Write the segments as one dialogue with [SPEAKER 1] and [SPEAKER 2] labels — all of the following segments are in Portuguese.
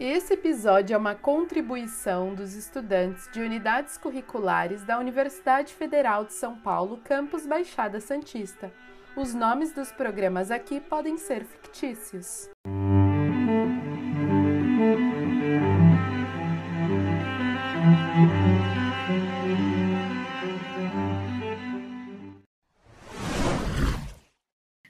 [SPEAKER 1] Esse episódio é uma contribuição dos estudantes de unidades curriculares da Universidade Federal de São Paulo, campus Baixada Santista. Os nomes dos programas aqui podem ser fictícios.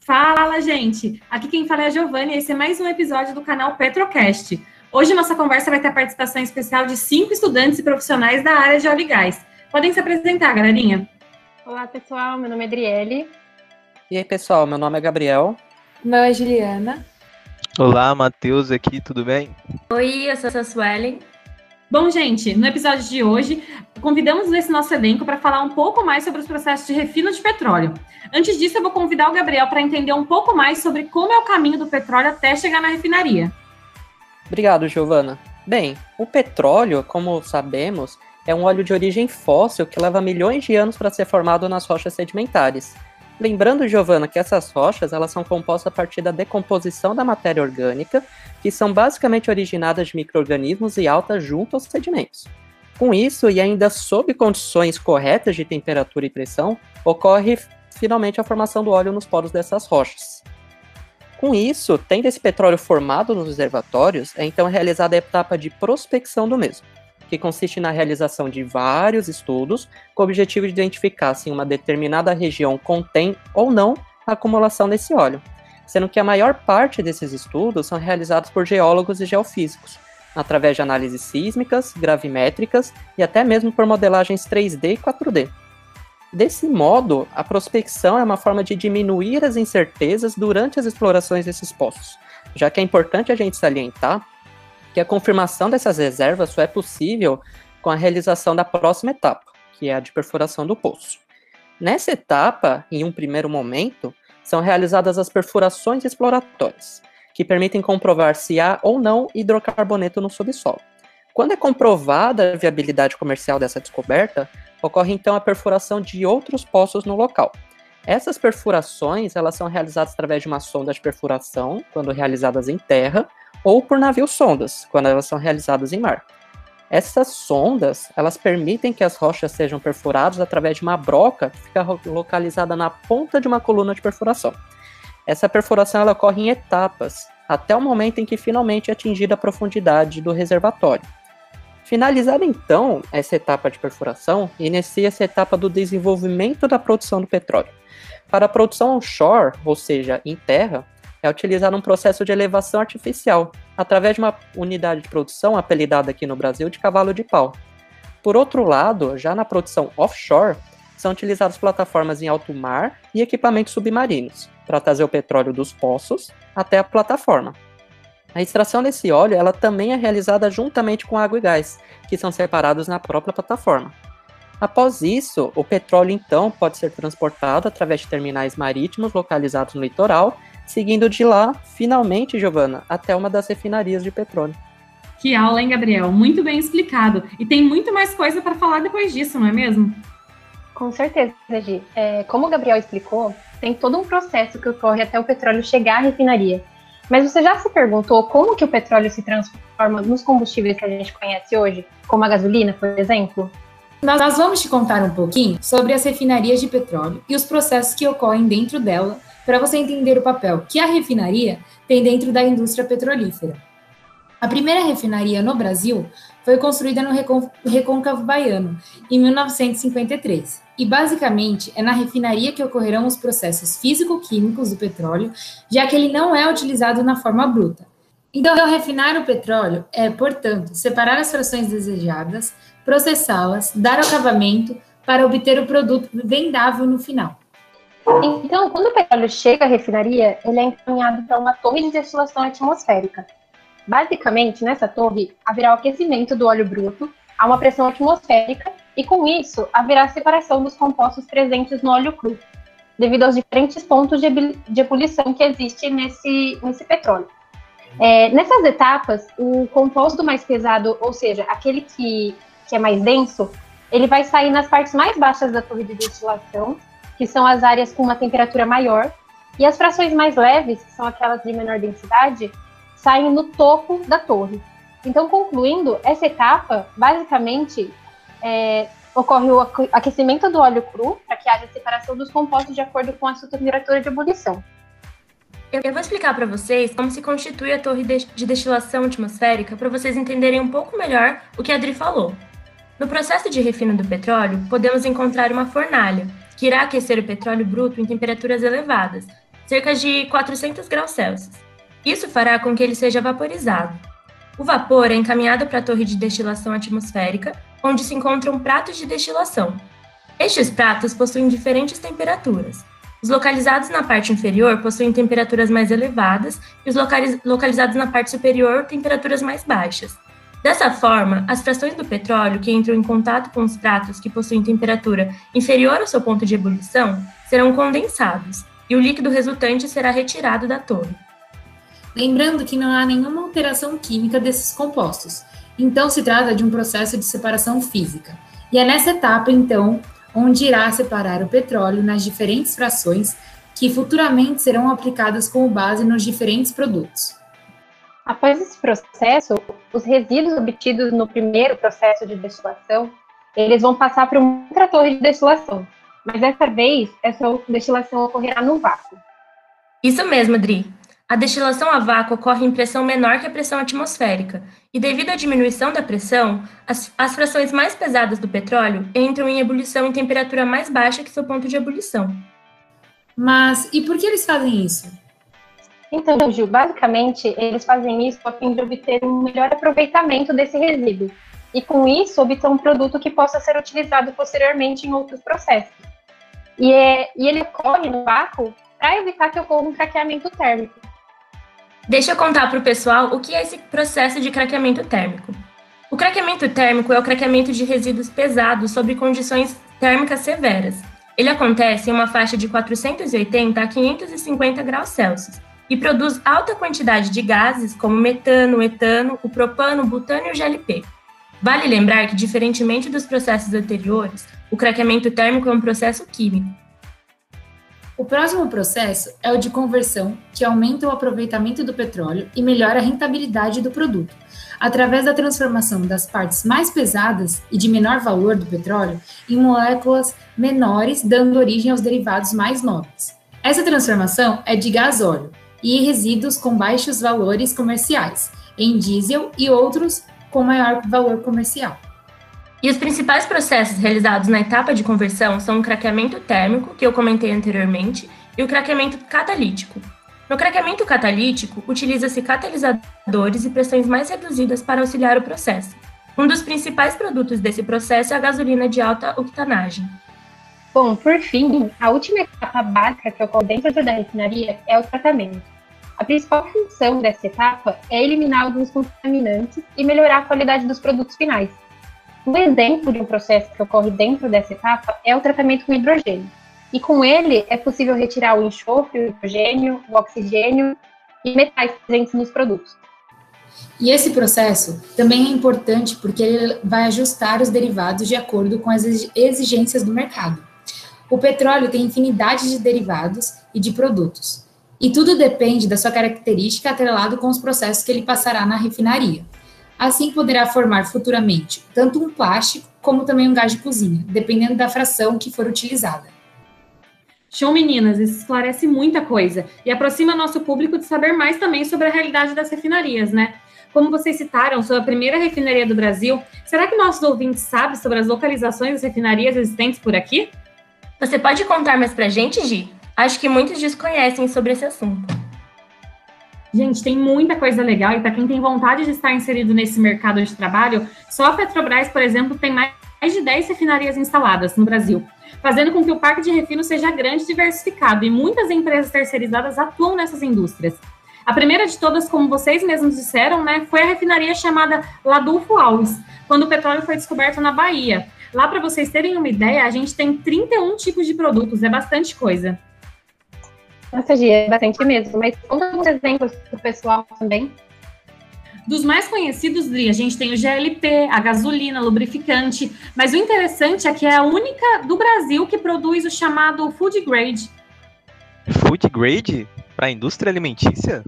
[SPEAKER 2] Fala, gente! Aqui quem fala é a Giovanni e esse é mais um episódio do canal Petrocast. Hoje nossa conversa vai ter a participação especial de cinco estudantes e profissionais da área de óleo e gás. Podem se apresentar, galerinha.
[SPEAKER 3] Olá, pessoal. Meu nome é Adriele.
[SPEAKER 4] E aí, pessoal, meu nome é Gabriel.
[SPEAKER 5] Meu é Juliana.
[SPEAKER 6] Olá, Matheus aqui, tudo bem?
[SPEAKER 7] Oi, eu sou a Suelen.
[SPEAKER 2] Bom, gente, no episódio de hoje, convidamos esse nosso elenco para falar um pouco mais sobre os processos de refino de petróleo. Antes disso, eu vou convidar o Gabriel para entender um pouco mais sobre como é o caminho do petróleo até chegar na refinaria.
[SPEAKER 4] Obrigado, Giovana. Bem, o petróleo, como sabemos, é um óleo de origem fóssil que leva milhões de anos para ser formado nas rochas sedimentares. Lembrando, Giovana, que essas rochas elas são compostas a partir da decomposição da matéria orgânica, que são basicamente originadas de micro-organismos e altas junto aos sedimentos. Com isso, e ainda sob condições corretas de temperatura e pressão, ocorre finalmente a formação do óleo nos poros dessas rochas. Com isso, tendo esse petróleo formado nos reservatórios, é então realizada a etapa de prospecção do mesmo que consiste na realização de vários estudos com o objetivo de identificar se uma determinada região contém ou não a acumulação desse óleo, sendo que a maior parte desses estudos são realizados por geólogos e geofísicos, através de análises sísmicas, gravimétricas e até mesmo por modelagens 3D e 4D. Desse modo, a prospecção é uma forma de diminuir as incertezas durante as explorações desses poços, já que é importante a gente salientar que a confirmação dessas reservas só é possível com a realização da próxima etapa, que é a de perfuração do poço. Nessa etapa, em um primeiro momento, são realizadas as perfurações exploratórias, que permitem comprovar se há ou não hidrocarboneto no subsolo. Quando é comprovada a viabilidade comercial dessa descoberta, ocorre então a perfuração de outros poços no local. Essas perfurações elas são realizadas através de uma sonda de perfuração, quando realizadas em terra, ou por navios sondas, quando elas são realizadas em mar. Essas sondas, elas permitem que as rochas sejam perfuradas através de uma broca que fica localizada na ponta de uma coluna de perfuração. Essa perfuração ela ocorre em etapas, até o momento em que finalmente é atingida a profundidade do reservatório. Finalizada então essa etapa de perfuração, inicia-se a etapa do desenvolvimento da produção do petróleo. Para a produção onshore, ou seja, em terra, é utilizar um processo de elevação artificial, através de uma unidade de produção apelidada aqui no Brasil de cavalo de pau. Por outro lado, já na produção offshore, são utilizadas plataformas em alto mar e equipamentos submarinos para trazer o petróleo dos poços até a plataforma. A extração desse óleo ela também é realizada juntamente com água e gás, que são separados na própria plataforma. Após isso, o petróleo então pode ser transportado através de terminais marítimos localizados no litoral seguindo de lá, finalmente, Giovana, até uma das refinarias de petróleo.
[SPEAKER 2] Que aula, hein, Gabriel? Muito bem explicado. E tem muito mais coisa para falar depois disso, não é mesmo?
[SPEAKER 3] Com certeza, Gi. É, como o Gabriel explicou, tem todo um processo que ocorre até o petróleo chegar à refinaria. Mas você já se perguntou como que o petróleo se transforma nos combustíveis que a gente conhece hoje, como a gasolina, por exemplo?
[SPEAKER 5] Nós vamos te contar um pouquinho sobre as refinarias de petróleo e os processos que ocorrem dentro dela para você entender o papel que a refinaria tem dentro da indústria petrolífera. A primeira refinaria no Brasil foi construída no Recôncavo Baiano, em 1953, e basicamente é na refinaria que ocorrerão os processos físico-químicos do petróleo, já que ele não é utilizado na forma bruta. Então, refinar o petróleo é, portanto, separar as frações desejadas, processá-las, dar acabamento para obter o produto vendável no final.
[SPEAKER 3] Então, quando o petróleo chega à refinaria, ele é encaminhado para uma torre de destilação atmosférica. Basicamente, nessa torre, haverá o aquecimento do óleo bruto a uma pressão atmosférica e, com isso, haverá separação dos compostos presentes no óleo cru, devido aos diferentes pontos de, de ebulição que existe nesse, nesse petróleo. É, nessas etapas, o composto mais pesado, ou seja, aquele que, que é mais denso, ele vai sair nas partes mais baixas da torre de destilação que são as áreas com uma temperatura maior, e as frações mais leves, que são aquelas de menor densidade, saem no topo da torre. Então, concluindo, essa etapa, basicamente, é, ocorre o aquecimento do óleo cru para que haja separação dos compostos de acordo com a sua temperatura de ebulição.
[SPEAKER 7] Eu vou explicar para vocês como se constitui a torre de destilação atmosférica para vocês entenderem um pouco melhor o que a Adri falou. No processo de refino do petróleo, podemos encontrar uma fornalha, que irá aquecer o petróleo bruto em temperaturas elevadas, cerca de 400 graus Celsius. Isso fará com que ele seja vaporizado. O vapor é encaminhado para a torre de destilação atmosférica, onde se encontram pratos de destilação. Estes pratos possuem diferentes temperaturas. Os localizados na parte inferior possuem temperaturas mais elevadas e os localizados na parte superior temperaturas mais baixas. Dessa forma, as frações do petróleo que entram em contato com os pratos que possuem temperatura inferior ao seu ponto de ebulição serão condensados e o líquido resultante será retirado da torre.
[SPEAKER 5] Lembrando que não há nenhuma alteração química desses compostos, então se trata de um processo de separação física. E é nessa etapa, então, onde irá separar o petróleo nas diferentes frações que futuramente serão aplicadas como base nos diferentes produtos.
[SPEAKER 3] Após esse processo, os resíduos obtidos no primeiro processo de destilação, eles vão passar para uma outra torre de destilação, mas dessa vez essa destilação ocorrerá no vácuo.
[SPEAKER 7] Isso mesmo, Dri. A destilação a vácuo ocorre em pressão menor que a pressão atmosférica, e devido à diminuição da pressão, as, as frações mais pesadas do petróleo entram em ebulição em temperatura mais baixa que seu ponto de ebulição.
[SPEAKER 5] Mas e por que eles fazem isso?
[SPEAKER 3] Então, Gil, basicamente, eles fazem isso a fim de obter um melhor aproveitamento desse resíduo, e com isso obter um produto que possa ser utilizado posteriormente em outros processos. E, é, e ele ocorre no vácuo para evitar que ocorra um craqueamento térmico.
[SPEAKER 7] Deixa eu contar para o pessoal o que é esse processo de craqueamento térmico. O craqueamento térmico é o craqueamento de resíduos pesados sob condições térmicas severas. Ele acontece em uma faixa de 480 a 550 graus Celsius e produz alta quantidade de gases como metano, etano, o propano, butano e o GLP. Vale lembrar que, diferentemente dos processos anteriores, o craqueamento térmico é um processo químico
[SPEAKER 5] o próximo processo é o de conversão, que aumenta o aproveitamento do petróleo e melhora a rentabilidade do produto, através da transformação das partes mais pesadas e de menor valor do petróleo em moléculas menores, dando origem aos derivados mais nobres. Essa transformação é de gás óleo e resíduos com baixos valores comerciais, em diesel e outros com maior valor comercial.
[SPEAKER 7] E os principais processos realizados na etapa de conversão são o craqueamento térmico, que eu comentei anteriormente, e o craqueamento catalítico. No craqueamento catalítico, utiliza-se catalisadores e pressões mais reduzidas para auxiliar o processo. Um dos principais produtos desse processo é a gasolina de alta octanagem.
[SPEAKER 3] Bom, por fim, a última etapa básica que ocorre dentro da refinaria é o tratamento. A principal função dessa etapa é eliminar alguns contaminantes e melhorar a qualidade dos produtos finais. Um exemplo de um processo que ocorre dentro dessa etapa é o tratamento com hidrogênio. E com ele é possível retirar o enxofre, o hidrogênio, o oxigênio e metais presentes nos produtos.
[SPEAKER 5] E esse processo também é importante porque ele vai ajustar os derivados de acordo com as exigências do mercado. O petróleo tem infinidade de derivados e de produtos, e tudo depende da sua característica atrelado com os processos que ele passará na refinaria. Assim poderá formar futuramente tanto um plástico como também um gás de cozinha, dependendo da fração que for utilizada.
[SPEAKER 2] Show, meninas! Isso esclarece muita coisa e aproxima nosso público de saber mais também sobre a realidade das refinarias, né? Como vocês citaram, sou a primeira refinaria do Brasil. Será que nossos ouvintes sabem sobre as localizações das refinarias existentes por aqui?
[SPEAKER 7] Você pode contar mais pra gente, Gi? Acho que muitos desconhecem sobre esse assunto.
[SPEAKER 2] Gente, tem muita coisa legal e para quem tem vontade de estar inserido nesse mercado de trabalho, só a Petrobras, por exemplo, tem mais de 10 refinarias instaladas no Brasil, fazendo com que o parque de refino seja grande e diversificado, e muitas empresas terceirizadas atuam nessas indústrias. A primeira de todas, como vocês mesmos disseram, né, foi a refinaria chamada Ladulfo Alves, quando o petróleo foi descoberto na Bahia. Lá, para vocês terem uma ideia, a gente tem 31 tipos de produtos, é bastante coisa.
[SPEAKER 3] Nossa, Gia, é bastante mesmo. Mas conta alguns exemplos para o pessoal também.
[SPEAKER 2] Dos mais conhecidos, a gente tem o GLP, a gasolina, lubrificante, mas o interessante é que é a única do Brasil que produz o chamado food grade.
[SPEAKER 6] Food grade? Para a indústria alimentícia?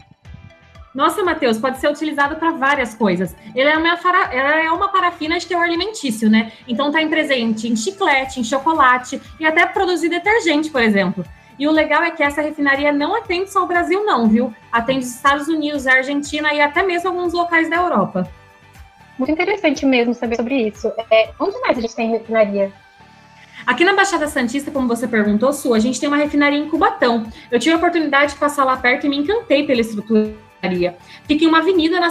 [SPEAKER 2] Nossa, Matheus, pode ser utilizado para várias coisas. Ele é uma, fara... Ela é uma parafina de teor alimentício, né? Então tá em presente em chiclete, em chocolate e até produzir detergente, por exemplo. E o legal é que essa refinaria não atende só o Brasil, não, viu? Atende os Estados Unidos, a Argentina e até mesmo alguns locais da Europa.
[SPEAKER 3] Muito interessante mesmo saber sobre isso. É, onde mais a gente tem refinaria?
[SPEAKER 2] Aqui na Baixada Santista, como você perguntou, Su, a gente tem uma refinaria em Cubatão. Eu tive a oportunidade de passar lá perto e me encantei pela estrutura Fica em uma avenida na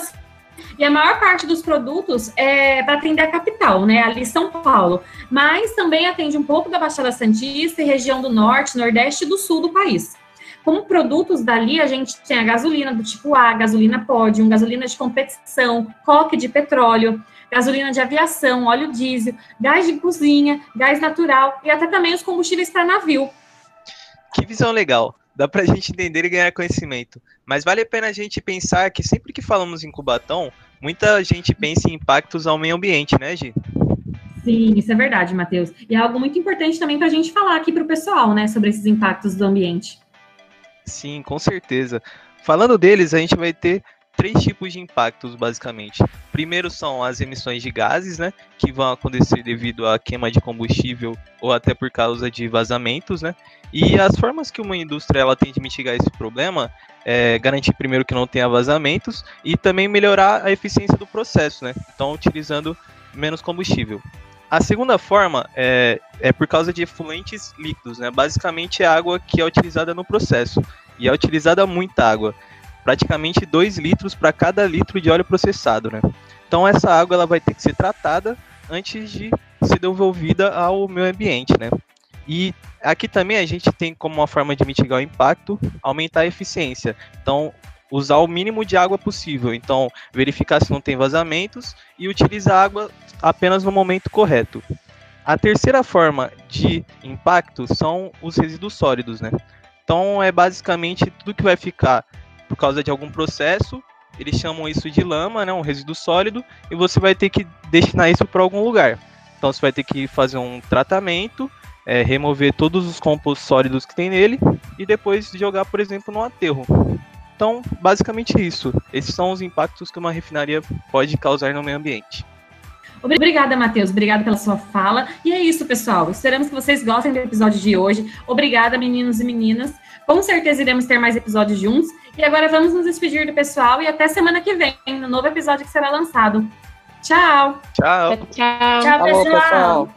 [SPEAKER 2] e a maior parte dos produtos é para atender a capital, né? Ali São Paulo. Mas também atende um pouco da Baixada Santista e região do norte, nordeste e do sul do país. Como produtos dali, a gente tem a gasolina do tipo A, gasolina Podium, gasolina de competição, coque de petróleo, gasolina de aviação, óleo diesel, gás de cozinha, gás natural e até também os combustíveis para navio.
[SPEAKER 6] Que visão legal! Dá para a gente entender e ganhar conhecimento. Mas vale a pena a gente pensar que sempre que falamos em Cubatão, muita gente pensa em impactos ao meio ambiente, né, Gi?
[SPEAKER 2] Sim, isso é verdade, Matheus. E é algo muito importante também para a gente falar aqui para o pessoal, né, sobre esses impactos do ambiente.
[SPEAKER 6] Sim, com certeza. Falando deles, a gente vai ter três tipos de impactos, basicamente. Primeiro são as emissões de gases, né, que vão acontecer devido à queima de combustível ou até por causa de vazamentos, né. E as formas que uma indústria ela tem de mitigar esse problema é garantir primeiro que não tenha vazamentos e também melhorar a eficiência do processo, né. Então, utilizando menos combustível. A segunda forma é, é por causa de efluentes líquidos, né. Basicamente é água que é utilizada no processo e é utilizada muita água praticamente 2 litros para cada litro de óleo processado, né? Então essa água ela vai ter que ser tratada antes de ser devolvida ao meio ambiente, né? E aqui também a gente tem como uma forma de mitigar o impacto, aumentar a eficiência. Então, usar o mínimo de água possível. Então, verificar se não tem vazamentos e utilizar a água apenas no momento correto. A terceira forma de impacto são os resíduos sólidos, né? Então, é basicamente tudo que vai ficar por causa de algum processo. Eles chamam isso de lama, né, um resíduo sólido, e você vai ter que destinar isso para algum lugar. Então você vai ter que fazer um tratamento, é, remover todos os compostos sólidos que tem nele e depois jogar, por exemplo, no aterro. Então, basicamente isso. Esses são os impactos que uma refinaria pode causar no meio ambiente.
[SPEAKER 2] Obrigada, Matheus. Obrigada pela sua fala. E é isso, pessoal. Esperamos que vocês gostem do episódio de hoje. Obrigada, meninos e meninas. Com certeza iremos ter mais episódios juntos. E agora vamos nos despedir do pessoal e até semana que vem, no novo episódio que será lançado. Tchau!
[SPEAKER 6] Tchau!
[SPEAKER 7] Tchau, Tchau pessoal! pessoal.